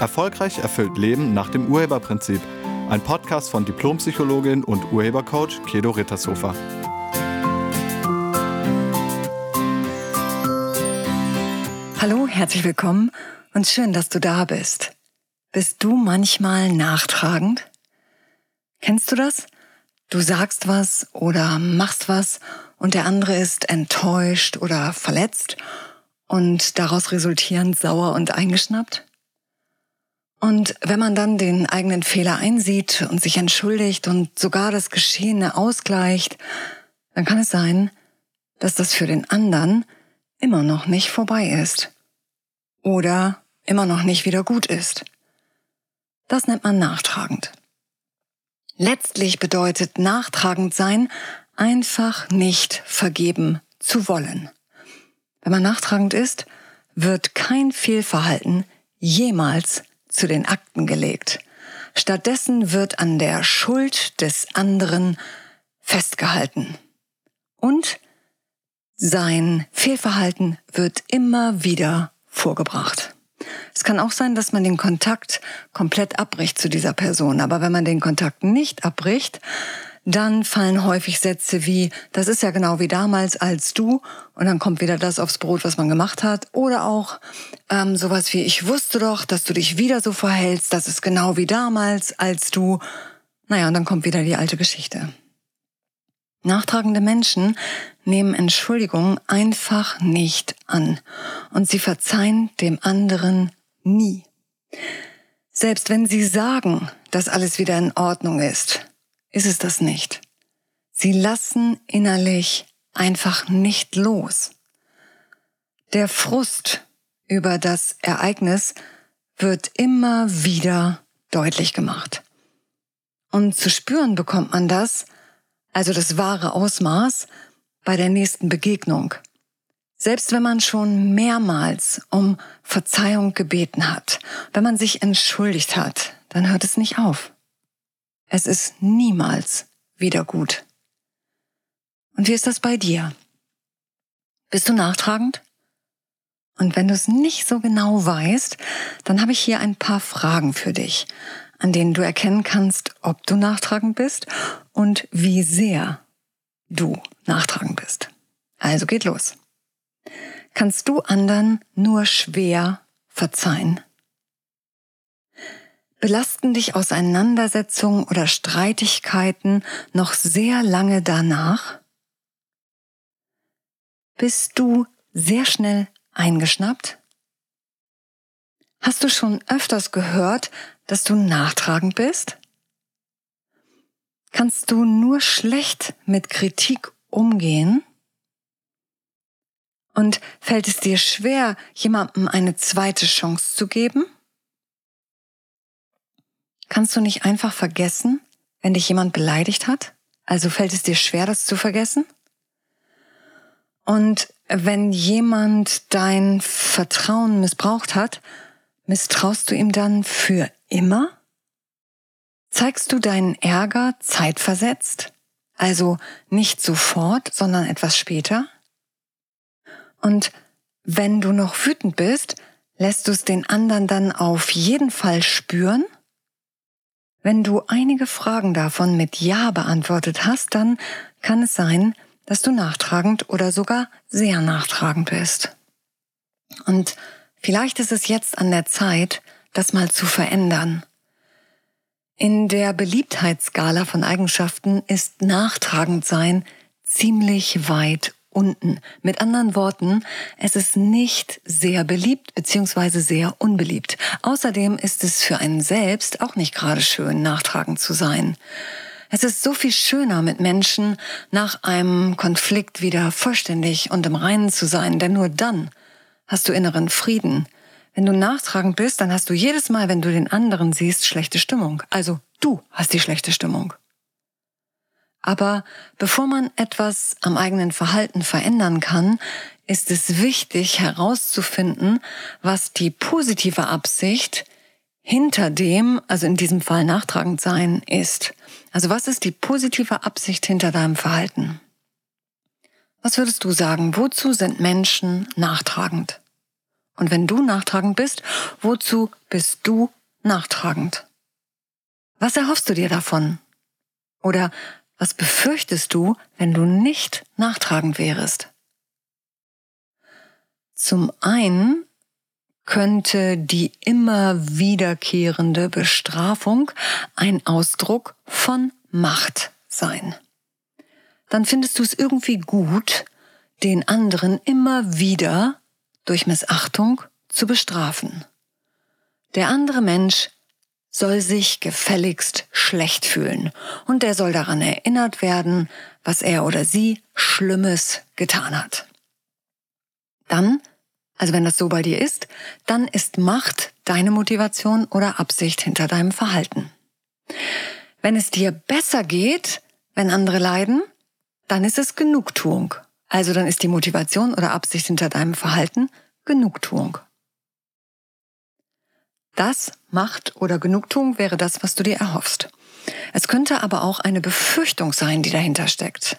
Erfolgreich erfüllt Leben nach dem Urheberprinzip. Ein Podcast von Diplompsychologin und Urhebercoach Kedo Rittershofer. Hallo, herzlich willkommen und schön, dass du da bist. Bist du manchmal nachtragend? Kennst du das? Du sagst was oder machst was und der andere ist enttäuscht oder verletzt und daraus resultierend sauer und eingeschnappt? Und wenn man dann den eigenen Fehler einsieht und sich entschuldigt und sogar das Geschehene ausgleicht, dann kann es sein, dass das für den anderen immer noch nicht vorbei ist. Oder immer noch nicht wieder gut ist. Das nennt man nachtragend. Letztlich bedeutet nachtragend sein einfach nicht vergeben zu wollen. Wenn man nachtragend ist, wird kein Fehlverhalten jemals zu den Akten gelegt. Stattdessen wird an der Schuld des anderen festgehalten. Und sein Fehlverhalten wird immer wieder vorgebracht. Es kann auch sein, dass man den Kontakt komplett abbricht zu dieser Person. Aber wenn man den Kontakt nicht abbricht, dann fallen häufig Sätze wie, das ist ja genau wie damals als du, und dann kommt wieder das aufs Brot, was man gemacht hat. Oder auch ähm, sowas wie, ich wusste doch, dass du dich wieder so verhältst, das ist genau wie damals als du. Naja, und dann kommt wieder die alte Geschichte. Nachtragende Menschen nehmen Entschuldigung einfach nicht an und sie verzeihen dem anderen nie. Selbst wenn sie sagen, dass alles wieder in Ordnung ist, ist es das nicht. Sie lassen innerlich einfach nicht los. Der Frust über das Ereignis wird immer wieder deutlich gemacht. Und zu spüren bekommt man das, also das wahre Ausmaß, bei der nächsten Begegnung. Selbst wenn man schon mehrmals um Verzeihung gebeten hat, wenn man sich entschuldigt hat, dann hört es nicht auf. Es ist niemals wieder gut. Und wie ist das bei dir? Bist du nachtragend? Und wenn du es nicht so genau weißt, dann habe ich hier ein paar Fragen für dich, an denen du erkennen kannst, ob du nachtragend bist und wie sehr du nachtragend bist. Also geht los. Kannst du anderen nur schwer verzeihen? Belasten dich Auseinandersetzungen oder Streitigkeiten noch sehr lange danach? Bist du sehr schnell eingeschnappt? Hast du schon öfters gehört, dass du nachtragend bist? Kannst du nur schlecht mit Kritik umgehen? Und fällt es dir schwer, jemandem eine zweite Chance zu geben? Kannst du nicht einfach vergessen, wenn dich jemand beleidigt hat? Also fällt es dir schwer, das zu vergessen? Und wenn jemand dein Vertrauen missbraucht hat, misstraust du ihm dann für immer? Zeigst du deinen Ärger zeitversetzt? Also nicht sofort, sondern etwas später? Und wenn du noch wütend bist, lässt du es den anderen dann auf jeden Fall spüren? Wenn du einige Fragen davon mit Ja beantwortet hast, dann kann es sein, dass du nachtragend oder sogar sehr nachtragend bist. Und vielleicht ist es jetzt an der Zeit, das mal zu verändern. In der Beliebtheitsskala von Eigenschaften ist nachtragend sein ziemlich weit unten. Mit anderen Worten, es ist nicht sehr beliebt bzw. sehr unbeliebt. Außerdem ist es für einen selbst auch nicht gerade schön, nachtragend zu sein. Es ist so viel schöner, mit Menschen nach einem Konflikt wieder vollständig und im Reinen zu sein, denn nur dann hast du inneren Frieden. Wenn du nachtragend bist, dann hast du jedes Mal, wenn du den anderen siehst, schlechte Stimmung. Also du hast die schlechte Stimmung. Aber bevor man etwas am eigenen Verhalten verändern kann, ist es wichtig herauszufinden, was die positive Absicht hinter dem, also in diesem Fall nachtragend sein, ist. Also was ist die positive Absicht hinter deinem Verhalten? Was würdest du sagen, wozu sind Menschen nachtragend? Und wenn du nachtragend bist, wozu bist du nachtragend? Was erhoffst du dir davon? Oder was befürchtest du, wenn du nicht nachtragend wärest? Zum einen könnte die immer wiederkehrende Bestrafung ein Ausdruck von Macht sein. Dann findest du es irgendwie gut, den anderen immer wieder durch Missachtung zu bestrafen. Der andere Mensch soll sich gefälligst schlecht fühlen und er soll daran erinnert werden, was er oder sie Schlimmes getan hat. Dann, also wenn das so bei dir ist, dann ist Macht deine Motivation oder Absicht hinter deinem Verhalten. Wenn es dir besser geht, wenn andere leiden, dann ist es Genugtuung. Also dann ist die Motivation oder Absicht hinter deinem Verhalten Genugtuung. Das Macht oder Genugtuung wäre das, was du dir erhoffst. Es könnte aber auch eine Befürchtung sein, die dahinter steckt.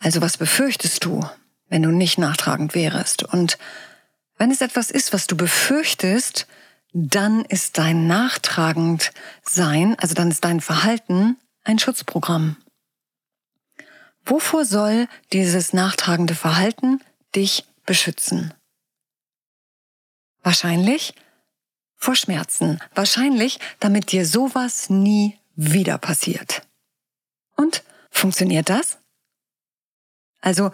Also was befürchtest du, wenn du nicht nachtragend wärest? Und wenn es etwas ist, was du befürchtest, dann ist dein nachtragend Sein, also dann ist dein Verhalten ein Schutzprogramm. Wovor soll dieses nachtragende Verhalten dich beschützen? Wahrscheinlich vor Schmerzen. Wahrscheinlich, damit dir sowas nie wieder passiert. Und funktioniert das? Also,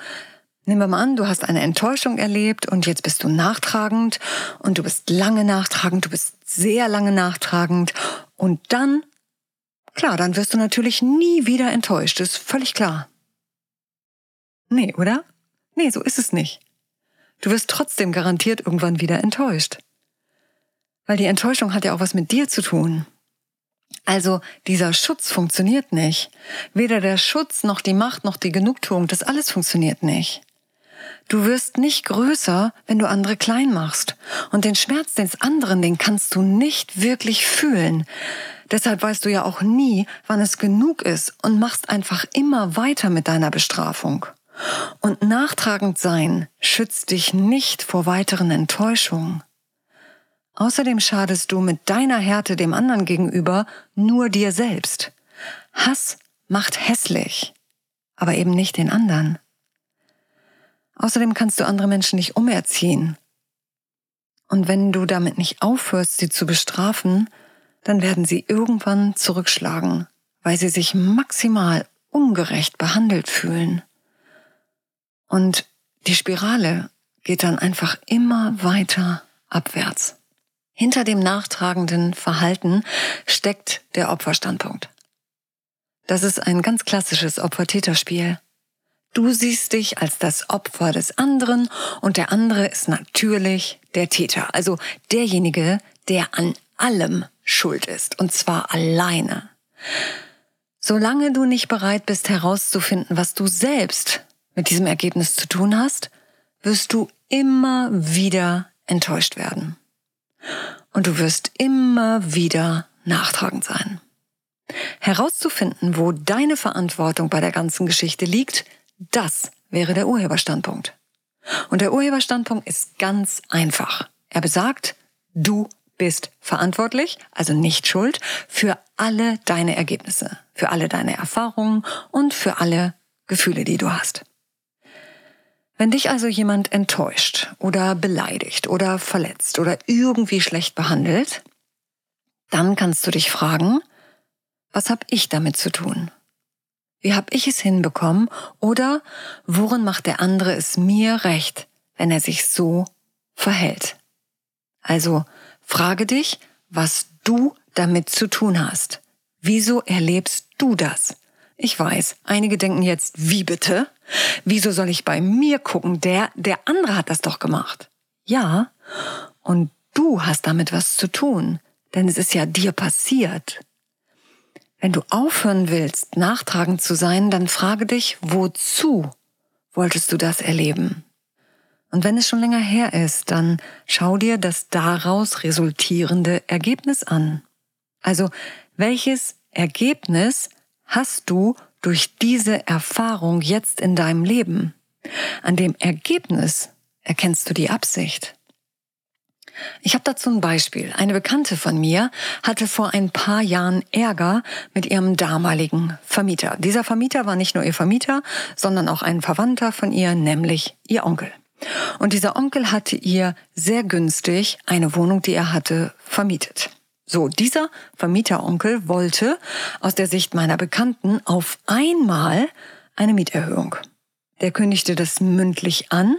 nehmen wir mal an, du hast eine Enttäuschung erlebt und jetzt bist du nachtragend und du bist lange nachtragend, du bist sehr lange nachtragend und dann, klar, dann wirst du natürlich nie wieder enttäuscht, ist völlig klar. Nee, oder? Nee, so ist es nicht. Du wirst trotzdem garantiert irgendwann wieder enttäuscht. Weil die Enttäuschung hat ja auch was mit dir zu tun. Also dieser Schutz funktioniert nicht. Weder der Schutz noch die Macht noch die Genugtuung, das alles funktioniert nicht. Du wirst nicht größer, wenn du andere klein machst. Und den Schmerz des anderen, den kannst du nicht wirklich fühlen. Deshalb weißt du ja auch nie, wann es genug ist und machst einfach immer weiter mit deiner Bestrafung. Und nachtragend sein schützt dich nicht vor weiteren Enttäuschungen. Außerdem schadest du mit deiner Härte dem anderen gegenüber nur dir selbst. Hass macht hässlich, aber eben nicht den anderen. Außerdem kannst du andere Menschen nicht umerziehen. Und wenn du damit nicht aufhörst, sie zu bestrafen, dann werden sie irgendwann zurückschlagen, weil sie sich maximal ungerecht behandelt fühlen. Und die Spirale geht dann einfach immer weiter abwärts. Hinter dem nachtragenden Verhalten steckt der Opferstandpunkt. Das ist ein ganz klassisches Opfer-Täter-Spiel. Du siehst dich als das Opfer des anderen und der andere ist natürlich der Täter, also derjenige, der an allem schuld ist, und zwar alleine. Solange du nicht bereit bist herauszufinden, was du selbst mit diesem Ergebnis zu tun hast, wirst du immer wieder enttäuscht werden und du wirst immer wieder nachtragend sein. Herauszufinden, wo deine Verantwortung bei der ganzen Geschichte liegt, das wäre der Urheberstandpunkt. Und der Urheberstandpunkt ist ganz einfach. Er besagt, du bist verantwortlich, also nicht schuld, für alle deine Ergebnisse, für alle deine Erfahrungen und für alle Gefühle, die du hast. Wenn dich also jemand enttäuscht oder beleidigt oder verletzt oder irgendwie schlecht behandelt, dann kannst du dich fragen, was habe ich damit zu tun? Wie habe ich es hinbekommen? Oder worin macht der andere es mir recht, wenn er sich so verhält? Also frage dich, was du damit zu tun hast. Wieso erlebst du das? Ich weiß, einige denken jetzt, wie bitte? Wieso soll ich bei mir gucken? Der, der andere hat das doch gemacht. Ja, und du hast damit was zu tun, denn es ist ja dir passiert. Wenn du aufhören willst, nachtragend zu sein, dann frage dich, wozu wolltest du das erleben? Und wenn es schon länger her ist, dann schau dir das daraus resultierende Ergebnis an. Also, welches Ergebnis hast du durch diese Erfahrung jetzt in deinem Leben? An dem Ergebnis erkennst du die Absicht. Ich habe dazu ein Beispiel. Eine Bekannte von mir hatte vor ein paar Jahren Ärger mit ihrem damaligen Vermieter. Dieser Vermieter war nicht nur ihr Vermieter, sondern auch ein Verwandter von ihr, nämlich ihr Onkel. Und dieser Onkel hatte ihr sehr günstig eine Wohnung, die er hatte, vermietet. So, dieser Vermieteronkel wollte aus der Sicht meiner Bekannten auf einmal eine Mieterhöhung. Der kündigte das mündlich an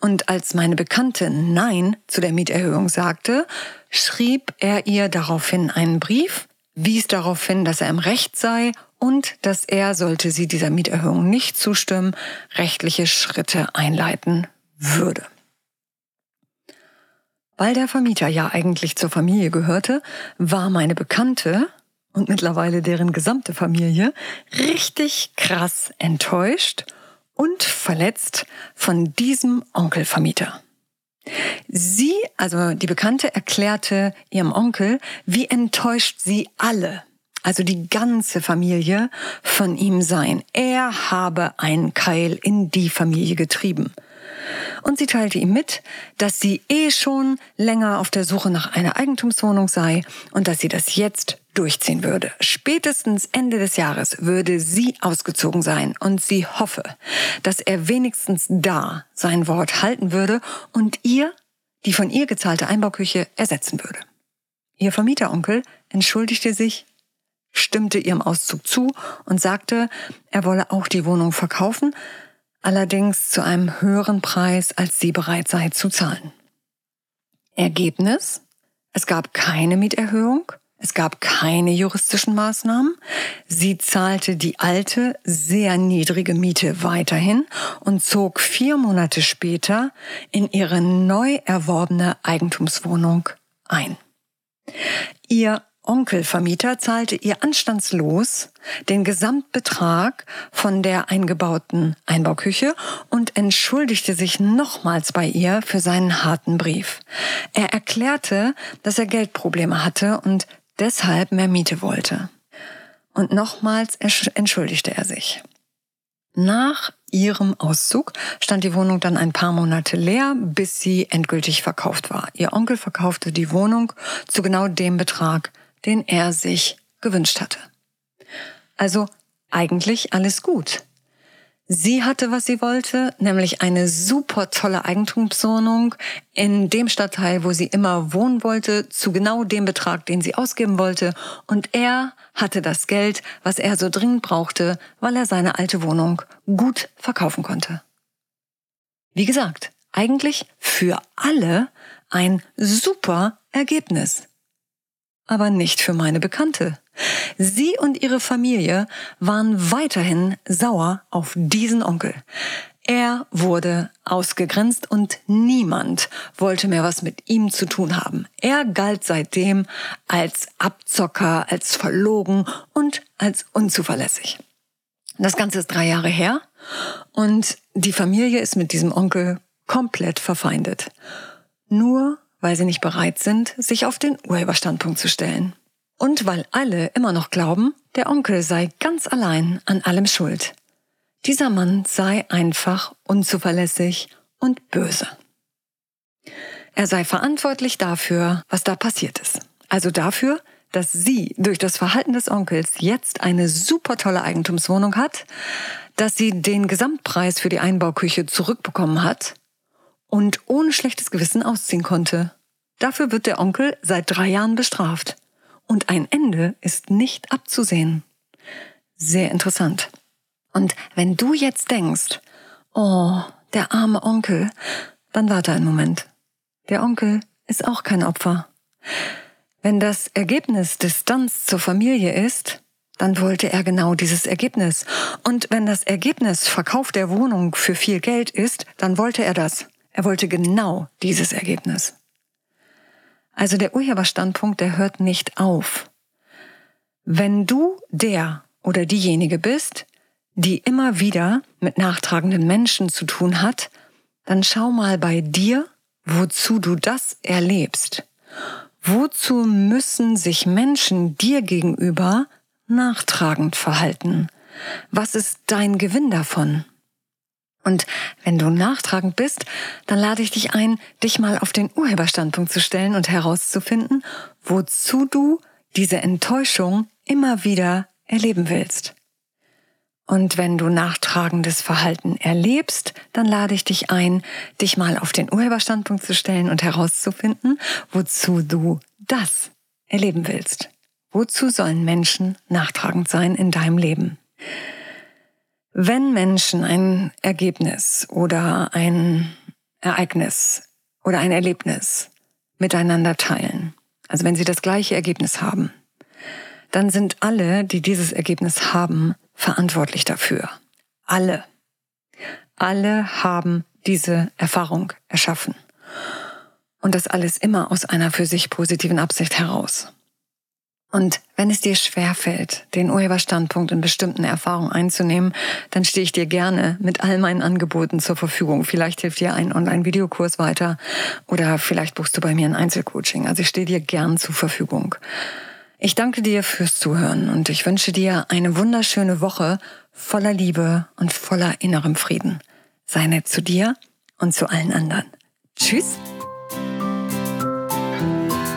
und als meine Bekannte Nein zu der Mieterhöhung sagte, schrieb er ihr daraufhin einen Brief, wies darauf hin, dass er im Recht sei und dass er, sollte sie dieser Mieterhöhung nicht zustimmen, rechtliche Schritte einleiten würde. Weil der Vermieter ja eigentlich zur Familie gehörte, war meine Bekannte und mittlerweile deren gesamte Familie richtig krass enttäuscht und verletzt von diesem Onkelvermieter. Sie, also die Bekannte, erklärte ihrem Onkel, wie enttäuscht sie alle, also die ganze Familie, von ihm seien. Er habe einen Keil in die Familie getrieben. Und sie teilte ihm mit, dass sie eh schon länger auf der Suche nach einer Eigentumswohnung sei und dass sie das jetzt durchziehen würde. Spätestens Ende des Jahres würde sie ausgezogen sein und sie hoffe, dass er wenigstens da sein Wort halten würde und ihr die von ihr gezahlte Einbauküche ersetzen würde. Ihr Vermieteronkel entschuldigte sich, stimmte ihrem Auszug zu und sagte, er wolle auch die Wohnung verkaufen, allerdings zu einem höheren Preis, als sie bereit sei zu zahlen. Ergebnis? Es gab keine Mieterhöhung, es gab keine juristischen Maßnahmen. Sie zahlte die alte, sehr niedrige Miete weiterhin und zog vier Monate später in ihre neu erworbene Eigentumswohnung ein. Ihr Onkelvermieter zahlte ihr anstandslos den Gesamtbetrag von der eingebauten Einbauküche und entschuldigte sich nochmals bei ihr für seinen harten Brief. Er erklärte, dass er Geldprobleme hatte und deshalb mehr Miete wollte. Und nochmals entschuldigte er sich. Nach ihrem Auszug stand die Wohnung dann ein paar Monate leer, bis sie endgültig verkauft war. Ihr Onkel verkaufte die Wohnung zu genau dem Betrag, den er sich gewünscht hatte. Also eigentlich alles gut. Sie hatte, was sie wollte, nämlich eine super tolle Eigentumswohnung in dem Stadtteil, wo sie immer wohnen wollte, zu genau dem Betrag, den sie ausgeben wollte. Und er hatte das Geld, was er so dringend brauchte, weil er seine alte Wohnung gut verkaufen konnte. Wie gesagt, eigentlich für alle ein super Ergebnis aber nicht für meine Bekannte. Sie und ihre Familie waren weiterhin sauer auf diesen Onkel. Er wurde ausgegrenzt und niemand wollte mehr was mit ihm zu tun haben. Er galt seitdem als Abzocker, als verlogen und als unzuverlässig. Das Ganze ist drei Jahre her und die Familie ist mit diesem Onkel komplett verfeindet. Nur weil sie nicht bereit sind, sich auf den Urheberstandpunkt zu stellen. Und weil alle immer noch glauben, der Onkel sei ganz allein an allem schuld. Dieser Mann sei einfach unzuverlässig und böse. Er sei verantwortlich dafür, was da passiert ist. Also dafür, dass sie durch das Verhalten des Onkels jetzt eine super tolle Eigentumswohnung hat, dass sie den Gesamtpreis für die Einbauküche zurückbekommen hat und ohne schlechtes Gewissen ausziehen konnte. Dafür wird der Onkel seit drei Jahren bestraft. Und ein Ende ist nicht abzusehen. Sehr interessant. Und wenn du jetzt denkst, oh, der arme Onkel, dann warte einen Moment. Der Onkel ist auch kein Opfer. Wenn das Ergebnis Distanz zur Familie ist, dann wollte er genau dieses Ergebnis. Und wenn das Ergebnis Verkauf der Wohnung für viel Geld ist, dann wollte er das. Er wollte genau dieses Ergebnis. Also der Urheberstandpunkt, der hört nicht auf. Wenn du der oder diejenige bist, die immer wieder mit nachtragenden Menschen zu tun hat, dann schau mal bei dir, wozu du das erlebst. Wozu müssen sich Menschen dir gegenüber nachtragend verhalten? Was ist dein Gewinn davon? Und wenn du nachtragend bist, dann lade ich dich ein, dich mal auf den Urheberstandpunkt zu stellen und herauszufinden, wozu du diese Enttäuschung immer wieder erleben willst. Und wenn du nachtragendes Verhalten erlebst, dann lade ich dich ein, dich mal auf den Urheberstandpunkt zu stellen und herauszufinden, wozu du das erleben willst. Wozu sollen Menschen nachtragend sein in deinem Leben? Wenn Menschen ein Ergebnis oder ein Ereignis oder ein Erlebnis miteinander teilen, also wenn sie das gleiche Ergebnis haben, dann sind alle, die dieses Ergebnis haben, verantwortlich dafür. Alle. Alle haben diese Erfahrung erschaffen. Und das alles immer aus einer für sich positiven Absicht heraus. Und wenn es dir schwerfällt, den Urheberstandpunkt in bestimmten Erfahrungen einzunehmen, dann stehe ich dir gerne mit all meinen Angeboten zur Verfügung. Vielleicht hilft dir ein Online-Videokurs weiter oder vielleicht buchst du bei mir ein Einzelcoaching. Also ich stehe dir gern zur Verfügung. Ich danke dir fürs Zuhören und ich wünsche dir eine wunderschöne Woche voller Liebe und voller innerem Frieden. Sei nett zu dir und zu allen anderen. Tschüss.